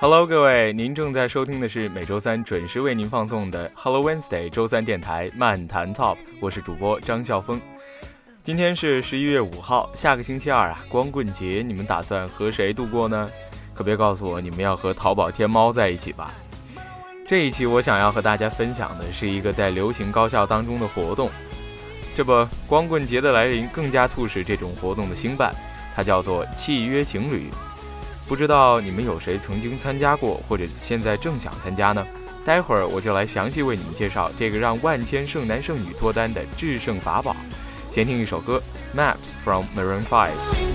Hello，各位，您正在收听的是每周三准时为您放送的 Hello Wednesday 周三电台漫谈 Top，我是主播张笑峰。今天是十一月五号，下个星期二啊，光棍节，你们打算和谁度过呢？可别告诉我你们要和淘宝天猫在一起吧。这一期我想要和大家分享的是一个在流行高校当中的活动，这不，光棍节的来临更加促使这种活动的兴办，它叫做契约情侣。不知道你们有谁曾经参加过或者现在正想参加呢？待会儿我就来详细为你们介绍这个让万千剩男剩女脱单的制胜法宝。先听一首歌 maps from maroon five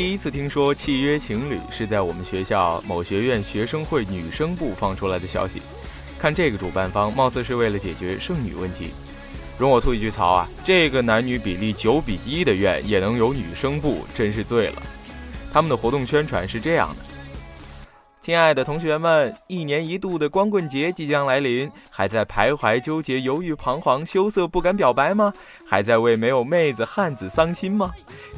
第一次听说契约情侣是在我们学校某学院学生会女生部放出来的消息。看这个主办方，貌似是为了解决剩女问题。容我吐一句槽啊，这个男女比例九比一的院也能有女生部，真是醉了。他们的活动宣传是这样的。亲爱的同学们，一年一度的光棍节即将来临，还在徘徊纠结、犹豫彷徨、羞涩不敢表白吗？还在为没有妹子汉子伤心吗？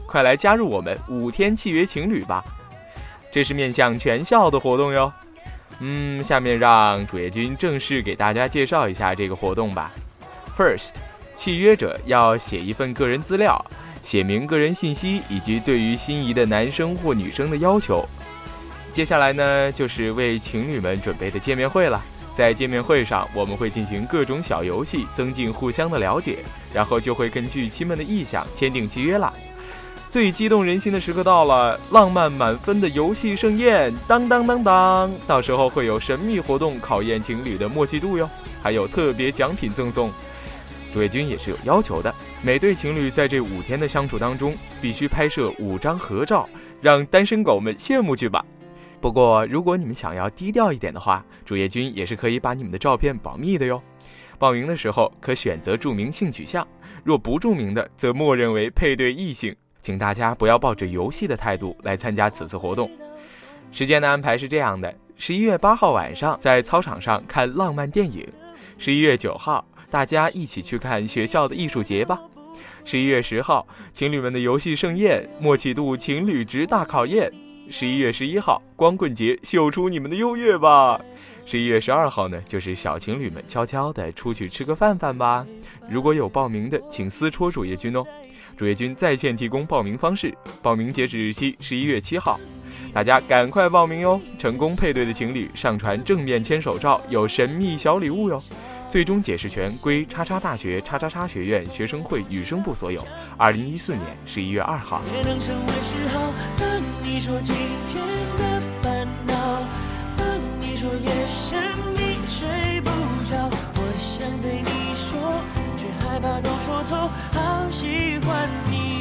快来加入我们五天契约情侣吧！这是面向全校的活动哟。嗯，下面让主页君正式给大家介绍一下这个活动吧。First，契约者要写一份个人资料，写明个人信息以及对于心仪的男生或女生的要求。接下来呢，就是为情侣们准备的见面会了。在见面会上，我们会进行各种小游戏，增进互相的了解，然后就会根据亲们的意向签订契约啦。最激动人心的时刻到了，浪漫满分的游戏盛宴，当当当当！到时候会有神秘活动考验情侣的默契度哟，还有特别奖品赠送。主页君也是有要求的，每对情侣在这五天的相处当中，必须拍摄五张合照，让单身狗们羡慕去吧。不过，如果你们想要低调一点的话，主页君也是可以把你们的照片保密的哟。报名的时候可选择注明性取向，若不注明的，则默认为配对异性。请大家不要抱着游戏的态度来参加此次活动。时间的安排是这样的：十一月八号晚上在操场上看浪漫电影；十一月九号大家一起去看学校的艺术节吧；十一月十号情侣们的游戏盛宴，默契度情侣值大考验。十一月十一号，光棍节，秀出你们的优越吧！十一月十二号呢，就是小情侣们悄悄的出去吃个饭饭吧。如果有报名的，请私戳主页君哦。主页君在线提供报名方式，报名截止日期十一月七号，大家赶快报名哟！成功配对的情侣上传正面牵手照，有神秘小礼物哟。最终解释权归叉叉大学叉叉叉学院学生会女生部所有。二零一四年十一月二号。你说今天的烦恼当你说夜深你睡不着我想对你说却害怕都说错好喜欢你。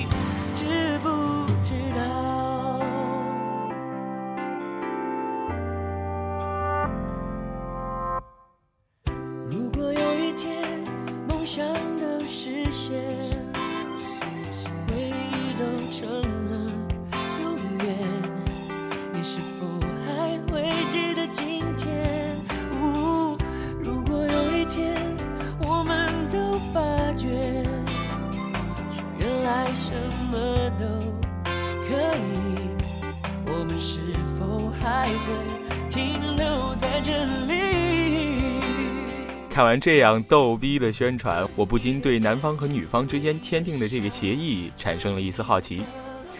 看完这样逗逼的宣传，我不禁对男方和女方之间签订的这个协议产生了一丝好奇。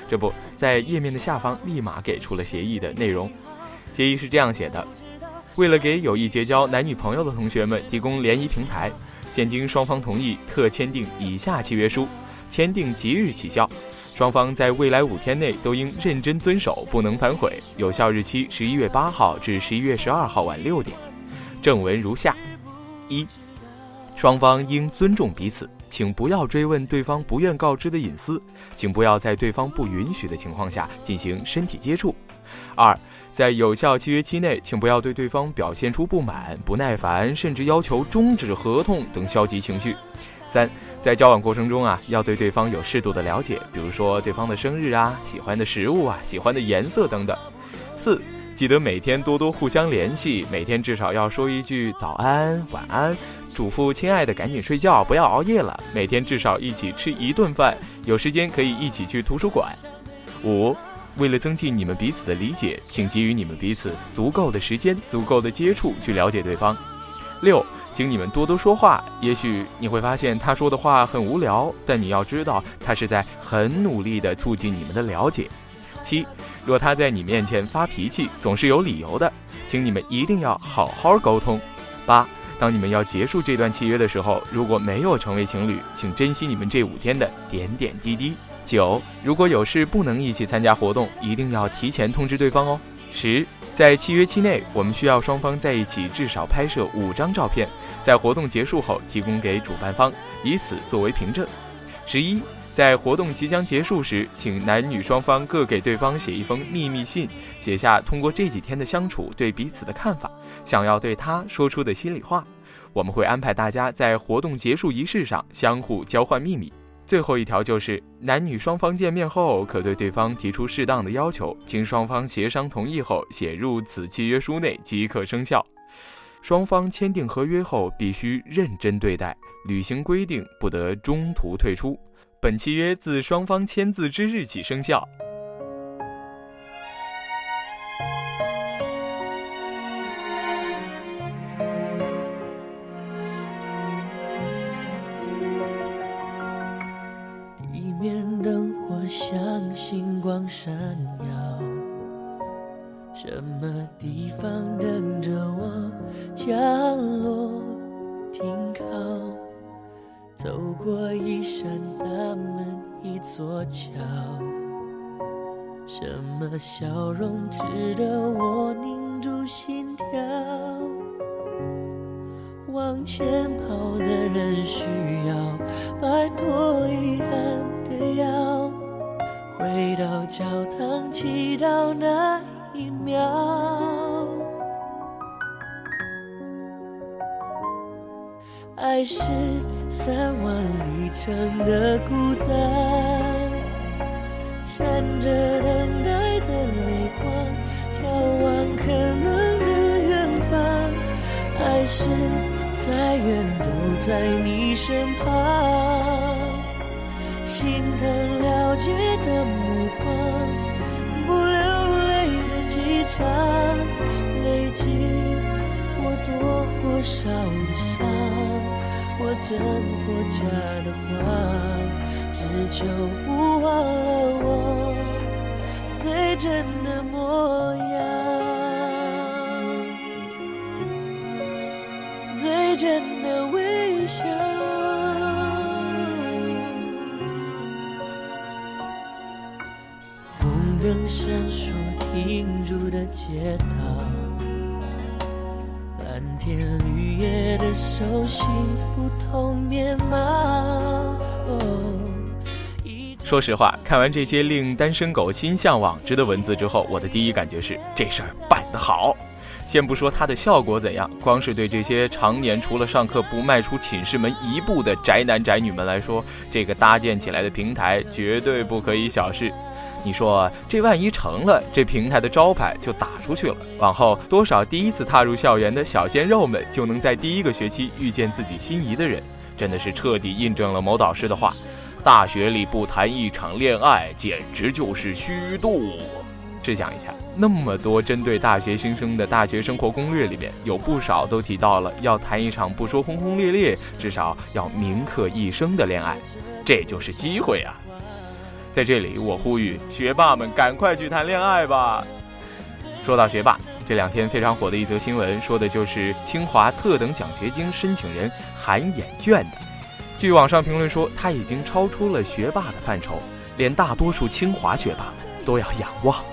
这不在页面的下方立马给出了协议的内容。协议是这样写的：为了给有意结交男女朋友的同学们提供联谊平台，现经双方同意，特签订以下契约书。签订即日起效，双方在未来五天内都应认真遵守，不能反悔。有效日期十一月八号至十一月十二号晚六点。正文如下：一、双方应尊重彼此，请不要追问对方不愿告知的隐私，请不要在对方不允许的情况下进行身体接触。二、在有效契约期内，请不要对对方表现出不满、不耐烦，甚至要求终止合同等消极情绪。三，在交往过程中啊，要对对方有适度的了解，比如说对方的生日啊、喜欢的食物啊、喜欢的颜色等等。四，记得每天多多互相联系，每天至少要说一句早安、晚安，嘱咐亲爱的赶紧睡觉，不要熬夜了。每天至少一起吃一顿饭，有时间可以一起去图书馆。五。为了增进你们彼此的理解，请给予你们彼此足够的时间、足够的接触去了解对方。六，请你们多多说话。也许你会发现他说的话很无聊，但你要知道他是在很努力地促进你们的了解。七，若他在你面前发脾气，总是有理由的，请你们一定要好好沟通。八，当你们要结束这段契约的时候，如果没有成为情侣，请珍惜你们这五天的点点滴滴。九，如果有事不能一起参加活动，一定要提前通知对方哦。十，在契约期内，我们需要双方在一起至少拍摄五张照片，在活动结束后提供给主办方，以此作为凭证。十一，在活动即将结束时，请男女双方各给对方写一封秘密信，写下通过这几天的相处对彼此的看法，想要对他说出的心里话。我们会安排大家在活动结束仪式上相互交换秘密。最后一条就是，男女双方见面后，可对对方提出适当的要求，经双方协商同意后，写入此契约书内即可生效。双方签订合约后，必须认真对待，履行规定，不得中途退出。本契约自双方签字之日起生效。地面灯火像星光闪耀，什么地方等着我降落停靠？走过一扇大座桥，什么笑容值得我凝住心跳？往前跑的人需要摆脱遗憾的腰。回到教堂祈祷那一秒，爱是三万里程的孤单，闪着等待的泪光，眺望可能的远方，爱是再远都在你身旁。心疼了解的目光，不流泪的机场，累积或多或少的伤，或真或假的谎，只求不忘了我最真的模样，最真的微笑。红灯闪烁停住的街道，天绿叶的熟悉不同面貌。说实话，看完这些令单身狗心向往之的文字之后，我的第一感觉是这事儿办得好。先不说它的效果怎样，光是对这些常年除了上课不迈出寝室门一步的宅男宅女们来说，这个搭建起来的平台绝对不可以小视。你说这万一成了，这平台的招牌就打出去了。往后多少第一次踏入校园的小鲜肉们，就能在第一个学期遇见自己心仪的人，真的是彻底印证了某导师的话：大学里不谈一场恋爱，简直就是虚度。试想一下，那么多针对大学新生的大学生活攻略里面，有不少都提到了要谈一场不说轰轰烈烈，至少要铭刻一生的恋爱，这就是机会啊！在这里，我呼吁学霸们赶快去谈恋爱吧。说到学霸，这两天非常火的一则新闻，说的就是清华特等奖学金申请人韩衍卷的。据网上评论说，他已经超出了学霸的范畴。连大多数清华学霸都要仰望。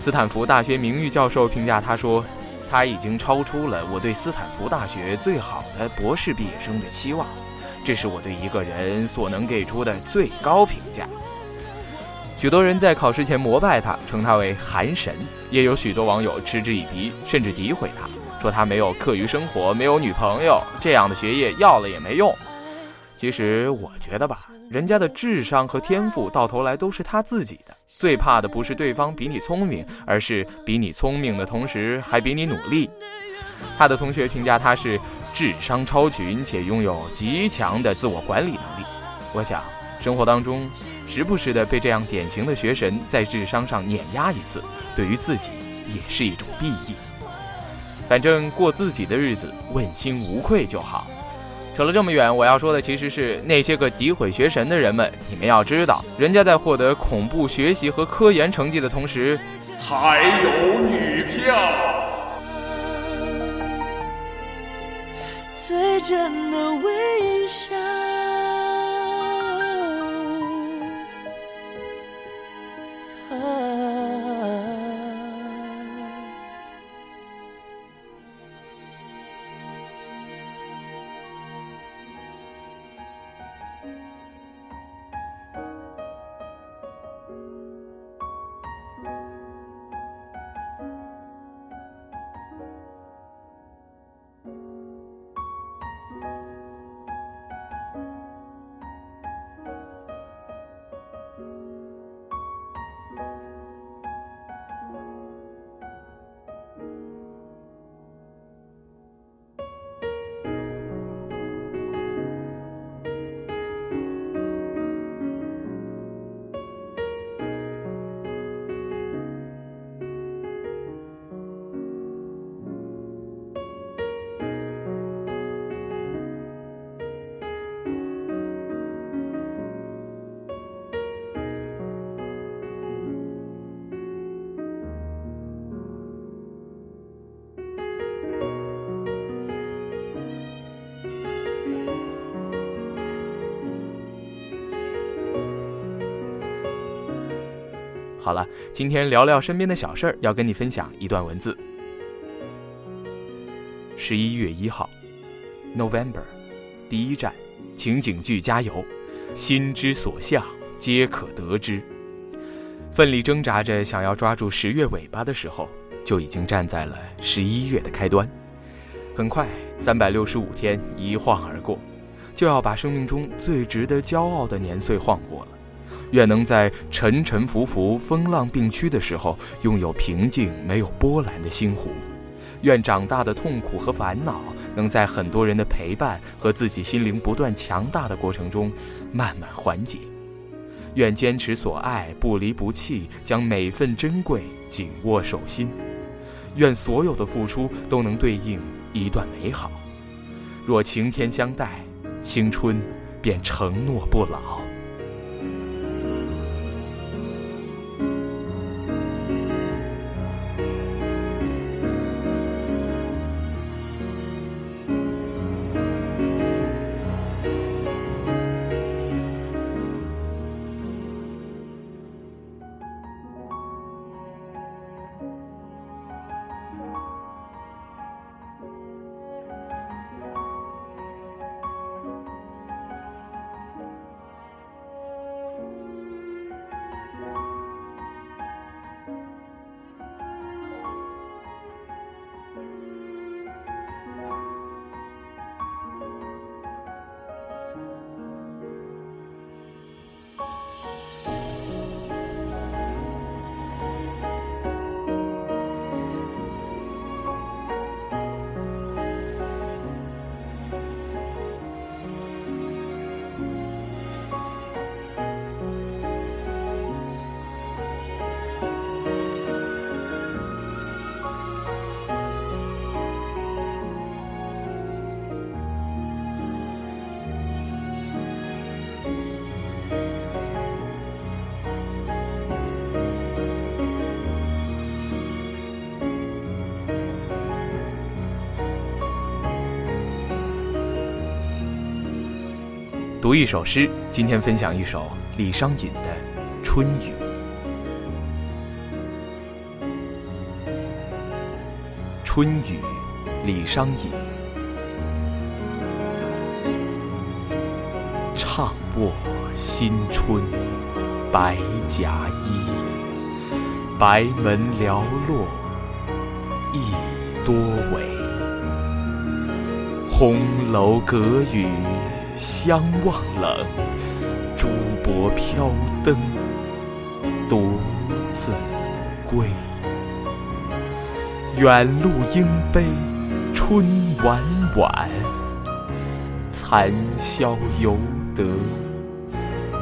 斯坦福大学名誉教授评价他说：“他已经超出了我对斯坦福大学最好的博士毕业生的期望，这是我对一个人所能给出的最高评价。”许多人在考试前膜拜他，称他为“韩神”，也有许多网友嗤之以鼻，甚至诋毁他，说他没有课余生活，没有女朋友，这样的学业要了也没用。其实我觉得吧，人家的智商和天赋到头来都是他自己的，最怕的不是对方比你聪明，而是比你聪明的同时还比你努力。他的同学评价他是智商超群且拥有极强的自我管理能力。我想。生活当中，时不时的被这样典型的学神在智商上碾压一次，对于自己也是一种裨益。反正过自己的日子，问心无愧就好。扯了这么远，我要说的其实是那些个诋毁学神的人们，你们要知道，人家在获得恐怖学习和科研成绩的同时，还有女票。最真的微笑。好了，今天聊聊身边的小事儿，要跟你分享一段文字。十一月一号，November，第一站，情景剧加油，心之所向，皆可得之。奋力挣扎着想要抓住十月尾巴的时候，就已经站在了十一月的开端。很快，三百六十五天一晃而过，就要把生命中最值得骄傲的年岁晃过了。愿能在沉沉浮浮、风浪并驱的时候，拥有平静、没有波澜的心湖；愿长大的痛苦和烦恼，能在很多人的陪伴和自己心灵不断强大的过程中，慢慢缓解；愿坚持所爱，不离不弃，将每份珍贵紧握手心；愿所有的付出都能对应一段美好。若晴天相待，青春便承诺不老。读一首诗，今天分享一首李商隐的《春雨》。春雨，李商隐。唱卧新春白甲衣，白门寥落一多为。红楼隔雨相望冷，珠箔飘灯独自归。远路应悲春晚晚，残宵犹得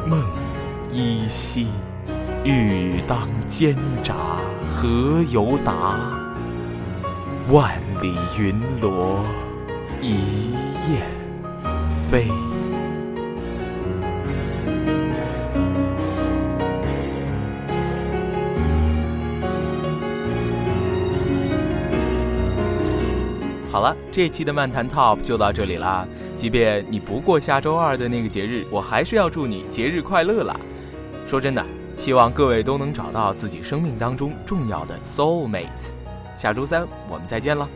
梦依稀。欲当煎炸何由达？万里云罗一雁飞。这期的漫谈 Top 就到这里啦。即便你不过下周二的那个节日，我还是要祝你节日快乐啦。说真的，希望各位都能找到自己生命当中重要的 soul mate。下周三我们再见了。